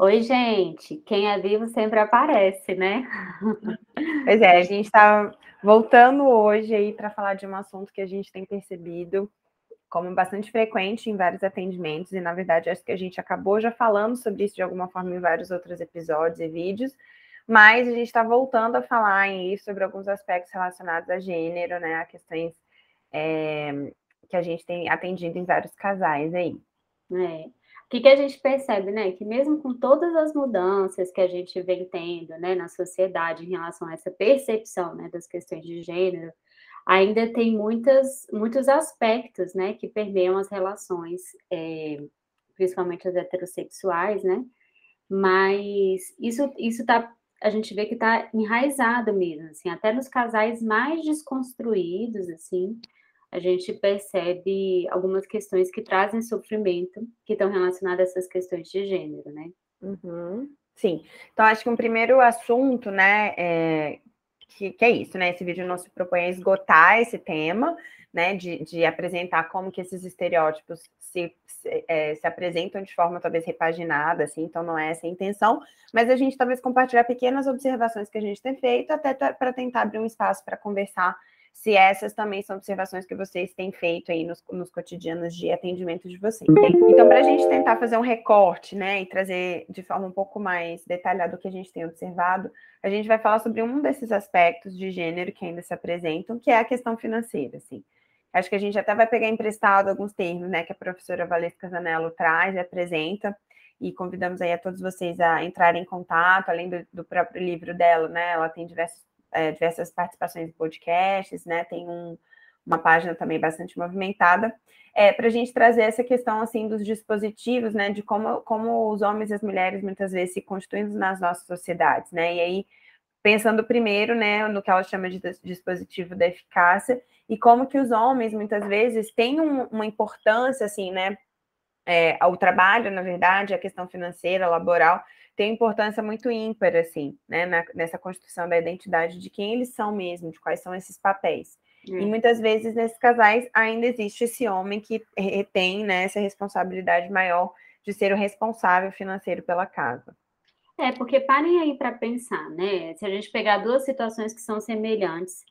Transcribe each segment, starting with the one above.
Oi, gente. Quem é vivo sempre aparece, né? Pois é, a gente está voltando hoje aí para falar de um assunto que a gente tem percebido como bastante frequente em vários atendimentos, e na verdade acho que a gente acabou já falando sobre isso de alguma forma em vários outros episódios e vídeos, mas a gente está voltando a falar em isso sobre alguns aspectos relacionados a gênero, né? A questões é, que a gente tem atendido em vários casais aí. É. O que, que a gente percebe, né? Que mesmo com todas as mudanças que a gente vem tendo né, na sociedade em relação a essa percepção né, das questões de gênero, ainda tem muitas, muitos aspectos né, que permeiam as relações, é, principalmente as heterossexuais, né? Mas isso isso tá, a gente vê que está enraizado mesmo, assim, até nos casais mais desconstruídos, assim, a gente percebe algumas questões que trazem sofrimento, que estão relacionadas a essas questões de gênero, né? Uhum. Sim. Então, acho que um primeiro assunto, né, é, que, que, é isso, né? Esse vídeo não se propõe a esgotar esse tema, né, de, de apresentar como que esses estereótipos se, se, é, se, apresentam de forma talvez repaginada, assim, então não é essa a intenção, mas a gente talvez compartilhar pequenas observações que a gente tem feito, até para tentar abrir um espaço para conversar se essas também são observações que vocês têm feito aí nos, nos cotidianos de atendimento de vocês. Então, para a gente tentar fazer um recorte, né, e trazer de forma um pouco mais detalhada o que a gente tem observado, a gente vai falar sobre um desses aspectos de gênero que ainda se apresentam, que é a questão financeira, assim. Acho que a gente até vai pegar emprestado alguns termos, né, que a professora Valesca Zanello traz e apresenta, e convidamos aí a todos vocês a entrarem em contato, além do, do próprio livro dela, né, ela tem diversos é, diversas participações em podcasts, né? Tem um, uma página também bastante movimentada, é, para a gente trazer essa questão assim dos dispositivos, né? De como, como os homens e as mulheres muitas vezes se constituem nas nossas sociedades, né? E aí, pensando primeiro, né, no que ela chama de dispositivo da eficácia, e como que os homens muitas vezes têm um, uma importância, assim, né? É, ao trabalho, na verdade, a questão financeira, laboral, tem importância muito ímpar, assim, né, na, nessa construção da identidade de quem eles são mesmo, de quais são esses papéis. E hum. muitas vezes nesses casais ainda existe esse homem que tem né, essa responsabilidade maior de ser o responsável financeiro pela casa. É, porque parem aí para pensar, né? Se a gente pegar duas situações que são semelhantes,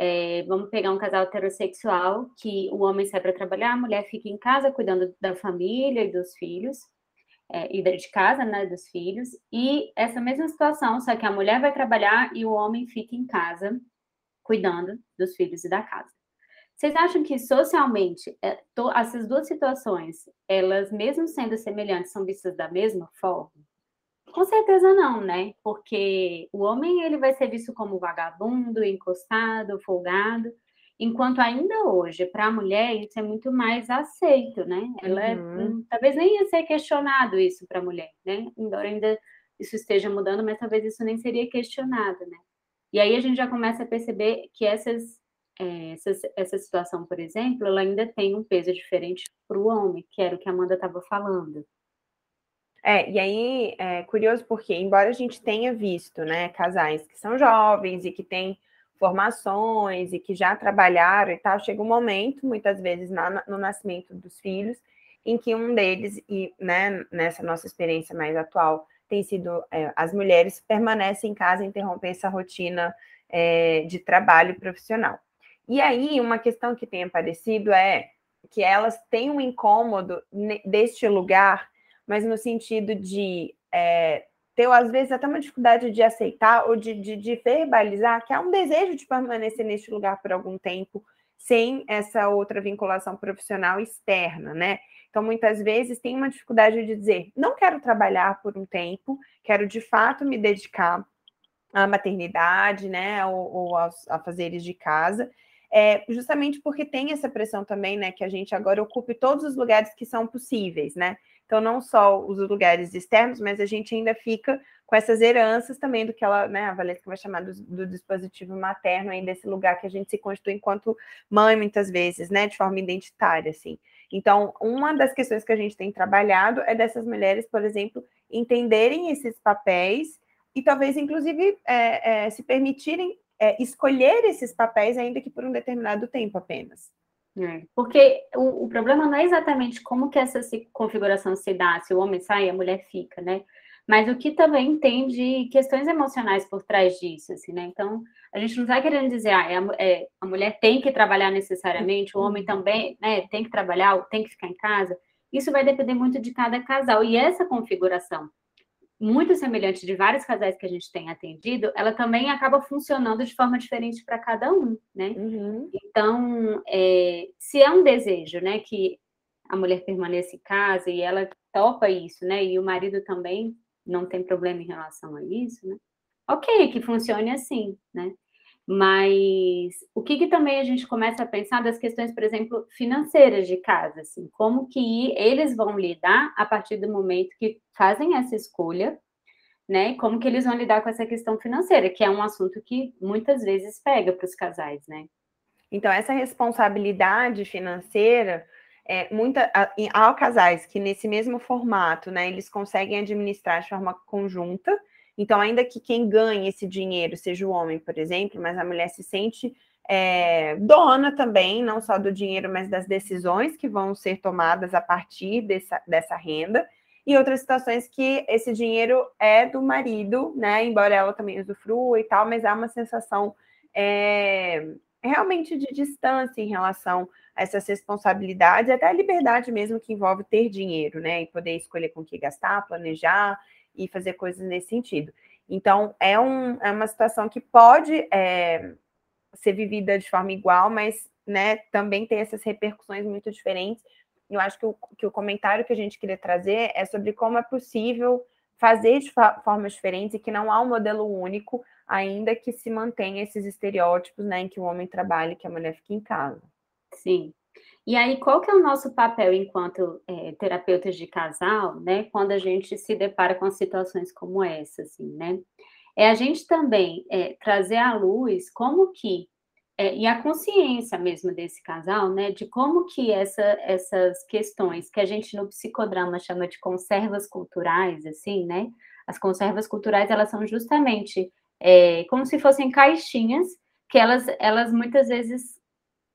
é, vamos pegar um casal heterossexual que o homem sai para trabalhar, a mulher fica em casa cuidando da família e dos filhos é, e de casa, né, dos filhos, e essa mesma situação, só que a mulher vai trabalhar e o homem fica em casa cuidando dos filhos e da casa. Vocês acham que socialmente é, essas duas situações, elas mesmo sendo semelhantes, são vistas da mesma forma? Com certeza não, né? Porque o homem ele vai ser visto como vagabundo, encostado, folgado, Enquanto ainda hoje, para a mulher, isso é muito mais aceito, né? Ela é, uhum. Hum, talvez nem ia ser questionado isso para a mulher, né? Embora ainda isso esteja mudando, mas talvez isso nem seria questionado, né? E aí a gente já começa a perceber que essas, é, essas, essa situação, por exemplo, ela ainda tem um peso diferente para o homem, que era o que a Amanda estava falando. É, e aí é curioso porque, embora a gente tenha visto, né, casais que são jovens e que têm formações e que já trabalharam e tal, chega um momento, muitas vezes na, no nascimento dos filhos, em que um deles, e né, nessa nossa experiência mais atual, tem sido é, as mulheres permanecem em casa e interrompem essa rotina é, de trabalho profissional. E aí, uma questão que tem aparecido é que elas têm um incômodo deste lugar, mas no sentido de é, ter, às vezes, até uma dificuldade de aceitar ou de, de, de verbalizar que há um desejo de permanecer neste lugar por algum tempo, sem essa outra vinculação profissional externa, né? Então, muitas vezes tem uma dificuldade de dizer, não quero trabalhar por um tempo, quero de fato me dedicar à maternidade, né, ou, ou aos afazeres de casa, é, justamente porque tem essa pressão também, né, que a gente agora ocupe todos os lugares que são possíveis, né? Então, não só os lugares externos, mas a gente ainda fica com essas heranças também do que ela, né, a Valesca vai chamar do, do, dispositivo materno, aí desse lugar que a gente se constitui enquanto mãe, muitas vezes, né, de forma identitária, assim. Então, uma das questões que a gente tem trabalhado é dessas mulheres, por exemplo, entenderem esses papéis e talvez, inclusive, é, é, se permitirem é, escolher esses papéis, ainda que por um determinado tempo apenas. É, porque o, o, problema não é exatamente como que essa configuração se dá, se o homem sai, a mulher fica, né? mas o que também tem de questões emocionais por trás disso, assim, né? Então, a gente não está querendo dizer, ah, é, é, a mulher tem que trabalhar necessariamente, o homem também né, tem que trabalhar, tem que ficar em casa. Isso vai depender muito de cada casal. E essa configuração, muito semelhante de vários casais que a gente tem atendido, ela também acaba funcionando de forma diferente para cada um, né? Uhum. Então, é, se é um desejo, né, que a mulher permaneça em casa e ela topa isso, né, e o marido também não tem problema em relação a isso, né? Ok, que funcione assim, né? Mas o que, que, também a gente começa a pensar das questões, por exemplo, financeiras de casa, assim, como que eles vão lidar a partir do momento que fazem essa escolha, né? Como que eles vão lidar com essa questão financeira, que é um assunto que muitas vezes pega para os casais, né? Então, essa responsabilidade financeira, é, muita, há casais que nesse mesmo formato, né, eles conseguem administrar de forma conjunta, então, ainda que quem ganhe esse dinheiro seja o homem, por exemplo, mas a mulher se sente é, dona também, não só do dinheiro, mas das decisões que vão ser tomadas a partir dessa, dessa renda. E outras situações que esse dinheiro é do marido, né? Embora ela também usufrua e tal, mas há uma sensação é, realmente de distância em relação a essas responsabilidades, até a liberdade mesmo que envolve ter dinheiro, né? E poder escolher com que gastar, planejar e fazer coisas nesse sentido. Então, é, um, é uma situação que pode é, ser vivida de forma igual, mas né, também tem essas repercussões muito diferentes. Eu acho que o, que o comentário que a gente queria trazer é sobre como é possível fazer de formas diferentes e que não há um modelo único, ainda que se mantenha esses estereótipos né, em que o homem trabalha e que a mulher fica em casa. Sim, e aí, qual que é o nosso papel enquanto é, terapeutas de casal, né? Quando a gente se depara com situações como essa, assim, né? É a gente também é, trazer à luz como que é, e a consciência mesmo desse casal, né? De como que essa, essas questões que a gente no psicodrama chama de conservas culturais, assim, né? As conservas culturais elas são justamente é, como se fossem caixinhas que elas, elas muitas vezes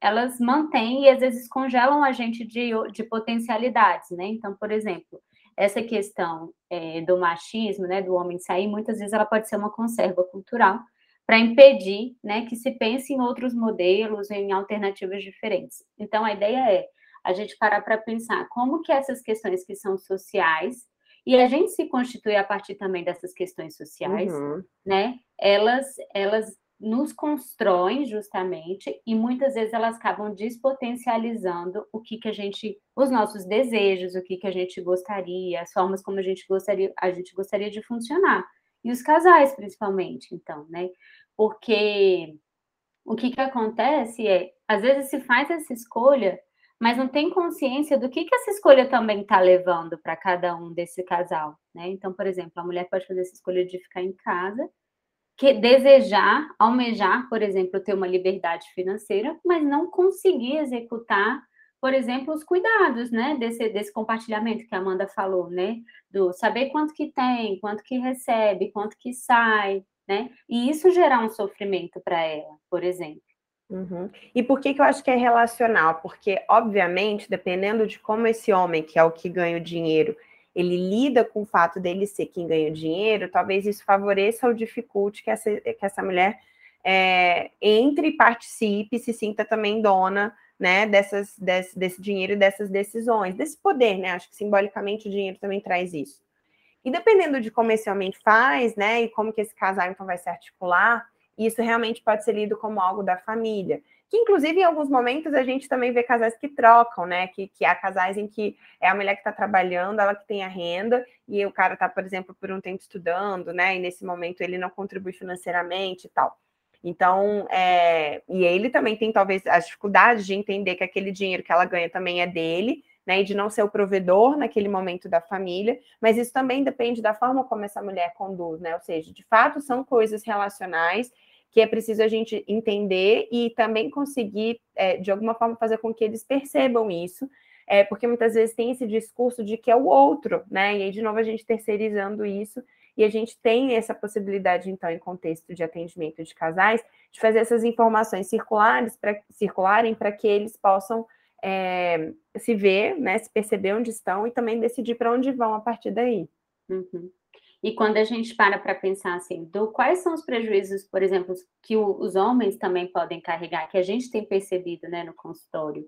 elas mantêm e às vezes congelam a gente de, de potencialidades, né? Então, por exemplo, essa questão é, do machismo, né, do homem sair, muitas vezes ela pode ser uma conserva cultural para impedir, né, que se pense em outros modelos, em alternativas diferentes. Então, a ideia é a gente parar para pensar como que essas questões que são sociais e a gente se constitui a partir também dessas questões sociais, uhum. né? Elas, elas nos constroem justamente e muitas vezes elas acabam despotencializando o que que a gente, os nossos desejos, o que que a gente gostaria, as formas como a gente gostaria, a gente gostaria de funcionar. E os casais principalmente, então, né? Porque o que que acontece é, às vezes se faz essa escolha, mas não tem consciência do que que essa escolha também está levando para cada um desse casal, né? Então, por exemplo, a mulher pode fazer essa escolha de ficar em casa, que desejar, almejar, por exemplo, ter uma liberdade financeira, mas não conseguir executar, por exemplo, os cuidados, né, desse, desse compartilhamento que a Amanda falou, né, do saber quanto que tem, quanto que recebe, quanto que sai, né, e isso gerar um sofrimento para ela, por exemplo. Uhum. E por que, que eu acho que é relacional? Porque, obviamente, dependendo de como esse homem, que é o que ganha o dinheiro, ele lida com o fato dele ser quem ganha dinheiro, talvez isso favoreça ou dificulte que essa, que essa mulher é, entre e participe, se sinta também dona né, dessas, desse, desse dinheiro e dessas decisões, desse poder, né? Acho que simbolicamente o dinheiro também traz isso. E dependendo de como esse homem faz, né, e como que esse casal então vai se articular, isso realmente pode ser lido como algo da família que inclusive em alguns momentos a gente também vê casais que trocam, né? Que, que há casais em que é a mulher que está trabalhando, ela que tem a renda, e o cara está, por exemplo, por um tempo estudando, né? E nesse momento ele não contribui financeiramente e tal. Então, é, e ele também tem talvez as dificuldades de entender que aquele dinheiro que ela ganha também é dele, né? E de não ser o provedor naquele momento da família, mas isso também depende da forma como essa mulher conduz, né? Ou seja, de fato são coisas relacionais que é preciso a gente entender e também conseguir, é, de alguma forma, fazer com que eles percebam isso, é, porque muitas vezes tem esse discurso de que é o outro, né? E aí, de novo, a gente terceirizando isso, e a gente tem essa possibilidade, então, em contexto de atendimento de casais, de fazer essas informações circulares para circularem para que eles possam é, se ver, né? Se perceber onde estão e também decidir para onde vão a partir daí. Uhum. E quando a gente para para pensar assim, do quais são os prejuízos, por exemplo, que o, os homens também podem carregar, que a gente tem percebido né, no consultório,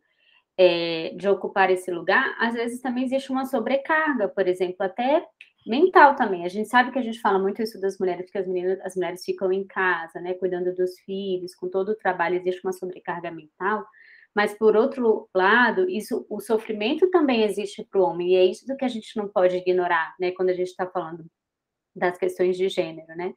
é, de ocupar esse lugar, às vezes também existe uma sobrecarga, por exemplo, até mental também. A gente sabe que a gente fala muito isso das mulheres, porque as, meninas, as mulheres ficam em casa, né, cuidando dos filhos, com todo o trabalho, existe uma sobrecarga mental. Mas, por outro lado, isso, o sofrimento também existe para o homem, e é isso que a gente não pode ignorar, né, quando a gente está falando das questões de gênero, né?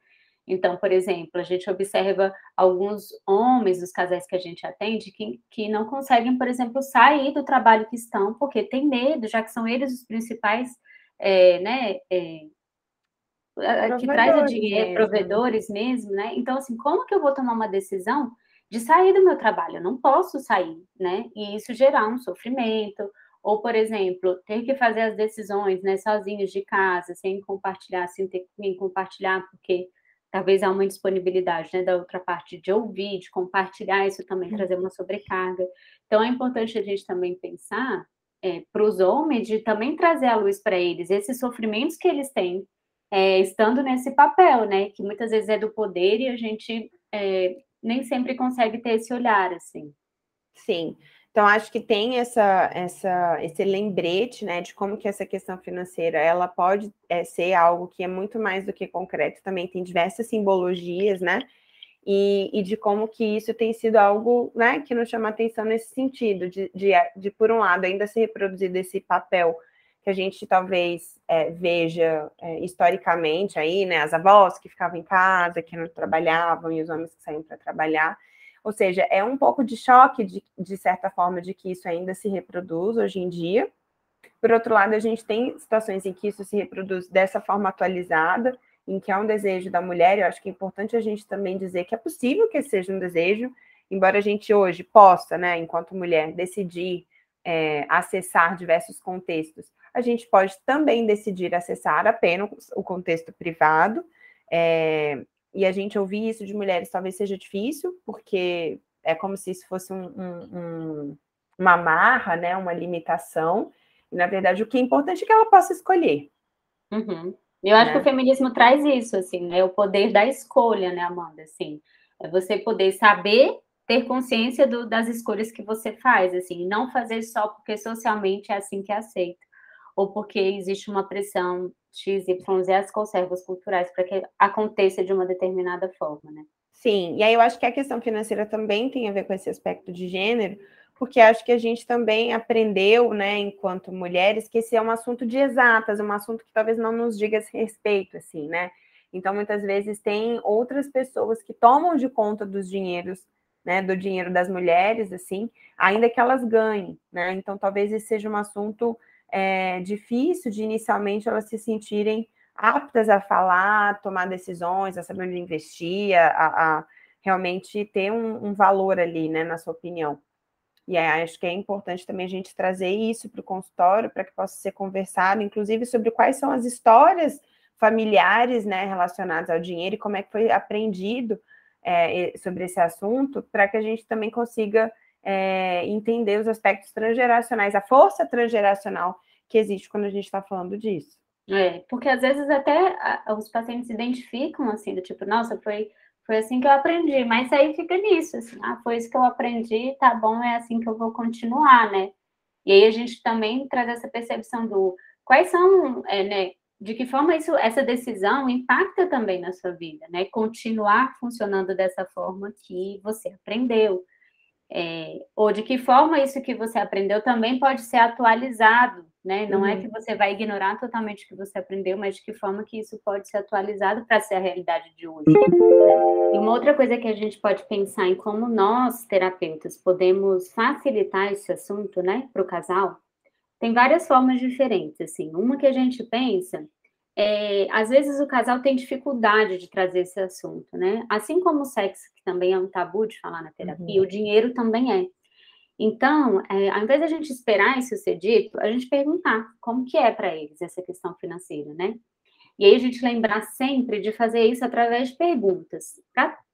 Então, por exemplo, a gente observa alguns homens dos casais que a gente atende que, que não conseguem, por exemplo, sair do trabalho que estão, porque tem medo, já que são eles os principais, é, né, é, que traz o dinheiro, mesmo. provedores mesmo, né? Então, assim, como que eu vou tomar uma decisão de sair do meu trabalho? Eu não posso sair, né? E isso gerar um sofrimento, ou, por exemplo, ter que fazer as decisões né, sozinhos de casa, sem compartilhar, sem ter quem compartilhar, porque talvez há uma disponibilidade né, da outra parte de ouvir, de compartilhar, isso também trazer uma sobrecarga. Então, é importante a gente também pensar é, para os homens de também trazer à luz para eles esses sofrimentos que eles têm é, estando nesse papel, né? Que muitas vezes é do poder e a gente é, nem sempre consegue ter esse olhar, assim. Sim. Então, acho que tem essa, essa, esse lembrete, né, de como que essa questão financeira, ela pode é, ser algo que é muito mais do que concreto, também tem diversas simbologias, né, e, e de como que isso tem sido algo, né, que nos chama atenção nesse sentido, de, de, de por um lado, ainda se reproduzir desse papel que a gente talvez é, veja é, historicamente aí, né, as avós que ficavam em casa, que não trabalhavam, e os homens que saíam para trabalhar, ou seja, é um pouco de choque, de, de certa forma, de que isso ainda se reproduz hoje em dia. Por outro lado, a gente tem situações em que isso se reproduz dessa forma atualizada, em que há um desejo da mulher, eu acho que é importante a gente também dizer que é possível que seja um desejo, embora a gente hoje possa, né, enquanto mulher, decidir é, acessar diversos contextos, a gente pode também decidir acessar apenas o contexto privado, é, e a gente ouvir isso de mulheres talvez seja difícil, porque é como se isso fosse um, um, um, uma marra, né, uma limitação. E, na verdade, o que é importante é que ela possa escolher. Uhum. Eu acho né? que o feminismo traz isso, assim, né? O poder da escolha, né, Amanda? Assim, é você poder saber ter consciência do, das escolhas que você faz, assim, não fazer só porque socialmente é assim que é aceito, ou porque existe uma pressão XYZ as conservas culturais para que aconteça de uma determinada forma, né? Sim, e aí eu acho que a questão financeira também tem a ver com esse aspecto de gênero, porque acho que a gente também aprendeu, né, enquanto mulheres, que esse é um assunto de exatas, um assunto que talvez não nos diga respeito, assim, né? Então, muitas vezes tem outras pessoas que tomam de conta dos dinheiros, né, do dinheiro das mulheres, assim, ainda que elas ganhem, né? Então, talvez esse seja um assunto é, difícil de inicialmente elas se sentirem aptas a falar, tomar decisões, a saber onde investir, a, a realmente ter um, um, valor ali, né, na sua opinião. E aí, acho que é importante também a gente trazer isso para o consultório, para que possa ser conversado, inclusive sobre quais são as histórias familiares, né, relacionadas ao dinheiro e como é que foi aprendido é, sobre esse assunto, para que a gente também consiga é, entender os aspectos transgeracionais, a força transgeracional que existe quando a gente está falando disso. É, porque às vezes até os pacientes se identificam assim, do tipo, nossa, foi, foi assim que eu aprendi, mas aí fica nisso, assim, ah, foi isso que eu aprendi, tá bom, é assim que eu vou continuar, né? E aí a gente também traz essa percepção do quais são, é, né, de que forma isso, essa decisão impacta também na sua vida, né? Continuar funcionando dessa forma que você aprendeu. É, ou de que forma isso que você aprendeu também pode ser atualizado, né? Não é uhum. é que você vai ignorar totalmente o que você aprendeu, mas de que forma que isso pode ser atualizado para ser a realidade de hoje. Né? E uma outra coisa que a gente pode pensar em como nós, terapeutas, podemos facilitar esse assunto, né, para o casal, tem várias formas diferentes, assim. Uma que a gente pensa é, às vezes o casal tem dificuldade de trazer esse assunto, né? Assim como o sexo, que também é um tabu de falar na terapia, uhum. o dinheiro também é. Então, é, ao invés de a gente esperar isso ser dito, a gente perguntar como que é para eles essa questão financeira, né? E aí a gente lembrar sempre de fazer isso através de perguntas,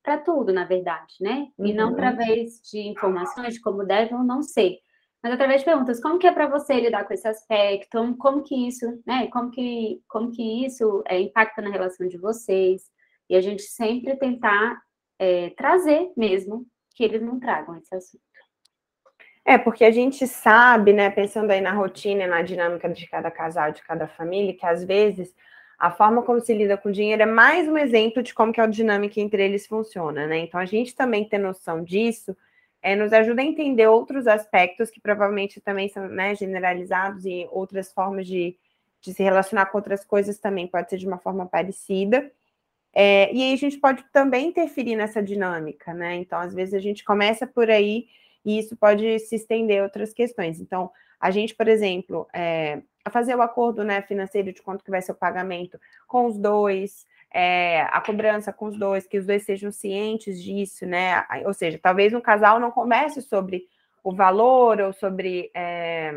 para tudo, na verdade, né? E não uhum. através de informações de como deve ou não ser, mas através de perguntas, como que é para você lidar com esse aspecto? Como que isso, né? Como que, como que isso é, impacta na relação de vocês? E a gente sempre tentar é, trazer mesmo que eles não tragam esse assunto. É, porque a gente sabe, né, pensando aí na rotina na dinâmica de cada casal, de cada família, que às vezes a forma como se lida com o dinheiro é mais um exemplo de como que a dinâmica entre eles funciona, né? Então a gente também ter noção disso é, nos ajuda a entender outros aspectos que provavelmente também são né, generalizados e outras formas de, de se relacionar com outras coisas também pode ser de uma forma parecida. É, e aí a gente pode também interferir nessa dinâmica, né? Então, às vezes a gente começa por aí e isso pode se estender a outras questões. Então, a gente, por exemplo, é, fazer o acordo né, financeiro de quanto que vai ser o pagamento com os dois, é, a cobrança com os dois, que os dois sejam cientes disso, né? Ou seja, talvez um casal não comece sobre o valor ou sobre é,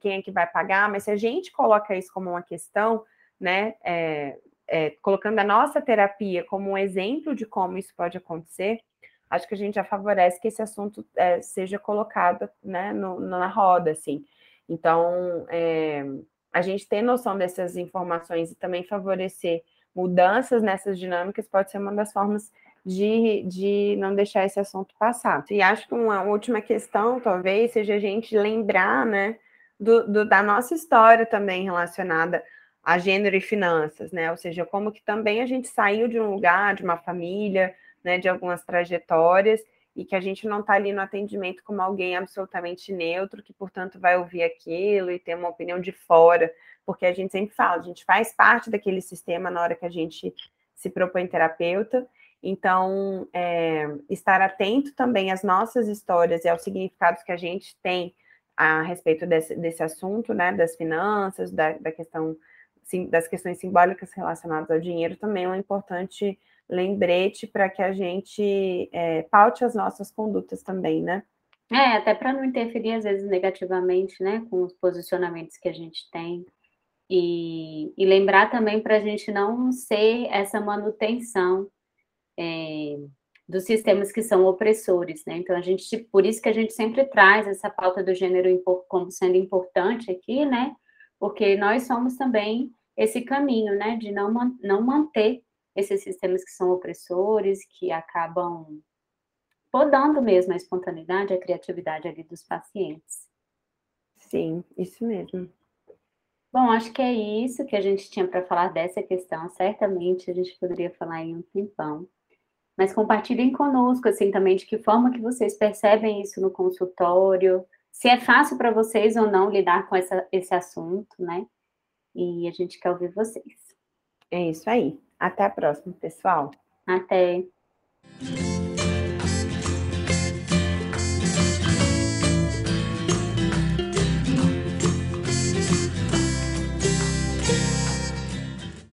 quem é que vai pagar, mas se a gente coloca isso como uma questão, né? É, é, colocando a nossa terapia como um exemplo de como isso pode acontecer, acho que a gente já favorece que esse assunto é, seja colocado né, no, na roda, assim. Então, é, a gente ter noção dessas informações e também favorecer mudanças nessas dinâmicas pode ser uma das formas de, de não deixar esse assunto passar. E acho que uma última questão, talvez, seja a gente lembrar, né, do, do, da nossa história também relacionada a gênero e finanças, né? Ou seja, como que também a gente saiu de um lugar, de uma família, né, de algumas trajetórias, e que a gente não está ali no atendimento como alguém absolutamente neutro, que, portanto, vai ouvir aquilo e ter uma opinião de fora, porque a gente sempre fala, a gente faz parte daquele sistema na hora que a gente se propõe terapeuta, então, é, estar atento também às nossas histórias e aos significados que a gente tem a respeito desse, desse assunto, né, das finanças, da, da questão sim, das questões simbólicas relacionadas ao dinheiro também é um importante lembrete para que a gente é, paute as nossas condutas também, né? É, até para não interferir, às vezes, negativamente, né, com os posicionamentos que a gente tem. E, e lembrar também para a gente não ser essa manutenção é, dos sistemas que são opressores, né? Então, a gente, por isso que a gente sempre traz essa pauta do gênero como sendo importante aqui, né? Porque nós somos também esse caminho, né, de não, não manter esses sistemas que são opressores, que acabam podando mesmo a espontaneidade, a criatividade ali dos pacientes. Sim, isso mesmo. Bom, acho que é isso que a gente tinha para falar dessa questão. Certamente a gente poderia falar em um tempão. Mas compartilhem conosco, assim, também, de que forma que vocês percebem isso no consultório, se é fácil para vocês ou não lidar com essa, esse assunto, né? E a gente quer ouvir vocês. É isso aí. Até a próxima, pessoal. Até.